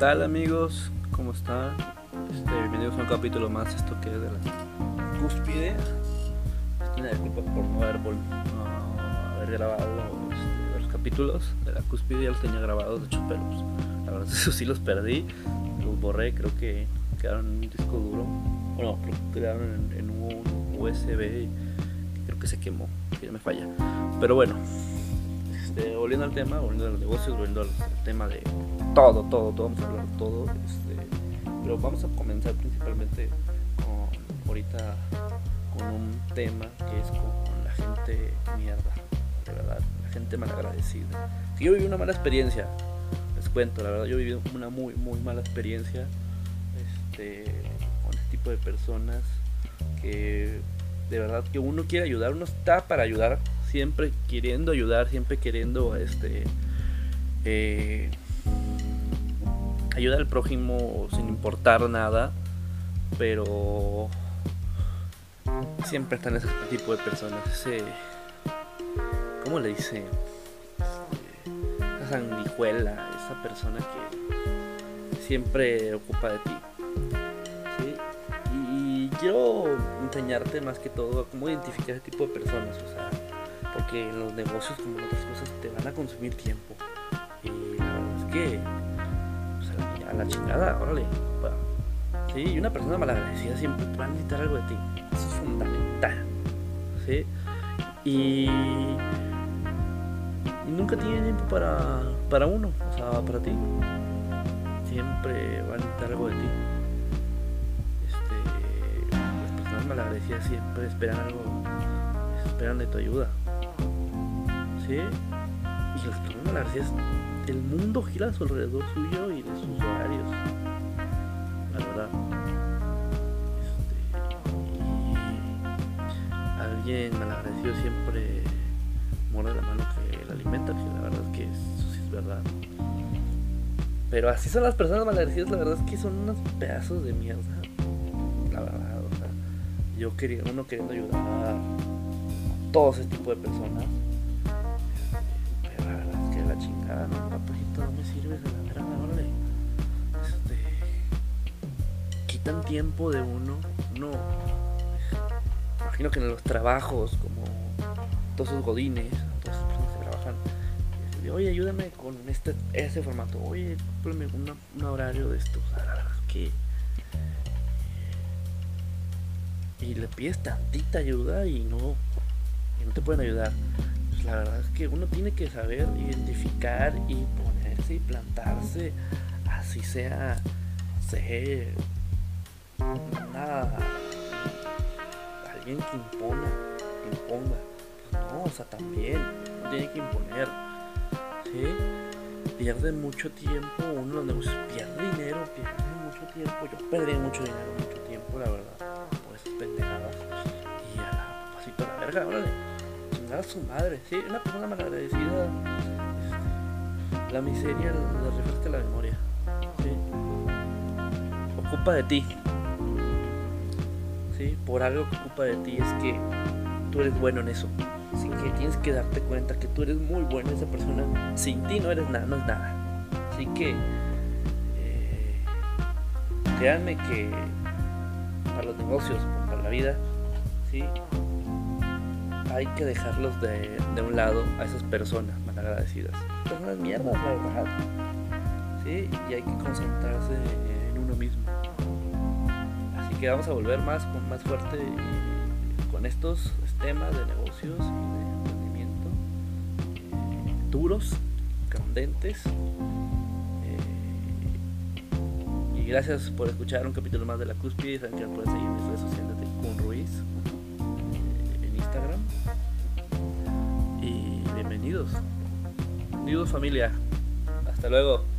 tal amigos? ¿Cómo están? Este, bienvenidos a un capítulo más, esto que es de la cúspide. Una disculpa por no haber, vol- no haber grabado este, los capítulos de la cúspide, ya los tenía grabados, de hecho, pero pues, la verdad eso sí los perdí, los borré, creo que quedaron en un disco duro. Bueno, creo que quedaron en, en un USB creo que se quemó, que ya me falla. Pero bueno, este, volviendo al tema, volviendo a los negocios, volviendo al tema de todo, todo, todo, vamos a hablar de todo. Este, pero vamos a comenzar principalmente con ahorita con un tema que es con la gente mierda, de verdad, la gente malagradecida. Si yo viví una mala experiencia, les cuento, la verdad, yo viví una muy, muy mala experiencia este, con este tipo de personas que de verdad que uno quiere ayudar, uno está para ayudar, siempre queriendo ayudar, siempre queriendo este eh, ayudar al prójimo sin importar nada, pero siempre están ese tipo de personas, ese ¿cómo le dice? Este, esa sanguijuela, esa persona que siempre ocupa de ti. Y quiero enseñarte más que todo cómo identificar ese tipo de personas, porque en los negocios como en otras cosas te van a consumir tiempo. Y la verdad es que pues, a, la, chingada, órale. Sí, y una persona malagradecida siempre va a necesitar algo de ti. Eso es fundamental. ¿sí? Y, y nunca tiene tiempo para, para uno, o sea, para ti. Siempre va a necesitar algo de ti. Este, las personas malagradecidas siempre esperan algo, esperan de tu ayuda. Y las personas malagradecidas, el mundo gira a su alrededor suyo y de sus horarios. La verdad. Este, alguien malagradecido siempre muerde la mano que la alimenta, que la verdad es que eso sí es verdad. Pero así son las personas malagradecidas, la verdad es que son unos pedazos de mierda. La verdad, o sea, yo quería, uno queriendo ayudar a todo ese tipo de personas. No de la órale. Este, quitan tiempo de uno, uno imagino que en los trabajos, como todos esos godines, todas esas personas que trabajan, este, oye, ayúdame con este ese formato, oye, cúmpleme un horario de estos, la verdad es que y le pides tantita ayuda y no, y no te pueden ayudar. Pues la verdad es que uno tiene que saber identificar y y plantarse, así sea, no sé, nada, alguien que impona, que imponga. Pues no, o sea, también uno tiene que imponer. Pierde mucho tiempo, uno los negocios pierde dinero, pierde mucho tiempo. Yo perdí mucho dinero, mucho tiempo, la verdad, por esas pendejadas. Y a la pasito a la verga, órale, chingar a su madre, sí, una persona malagradecida, la miseria le refresca la memoria, sí. Ocupa de ti, ¿sí? Por algo que ocupa de ti es que tú eres bueno en eso. Así que tienes que darte cuenta que tú eres muy bueno en esa persona. Sin ti no eres nada, no es nada. Así que eh, créanme que para los negocios, para la vida, ¿sí? Hay que dejarlos de, de un lado a esas personas malagradecidas. Personas mierdas, la verdad. ¿sí? Y hay que concentrarse en uno mismo. Así que vamos a volver más más fuerte con estos temas de negocios y de emprendimiento eh, duros, candentes. eh, y gracias por escuchar un capítulo más de la cúspide. Saben que pueden seguir mis redes sociales Bienvenidos familia. Hasta luego.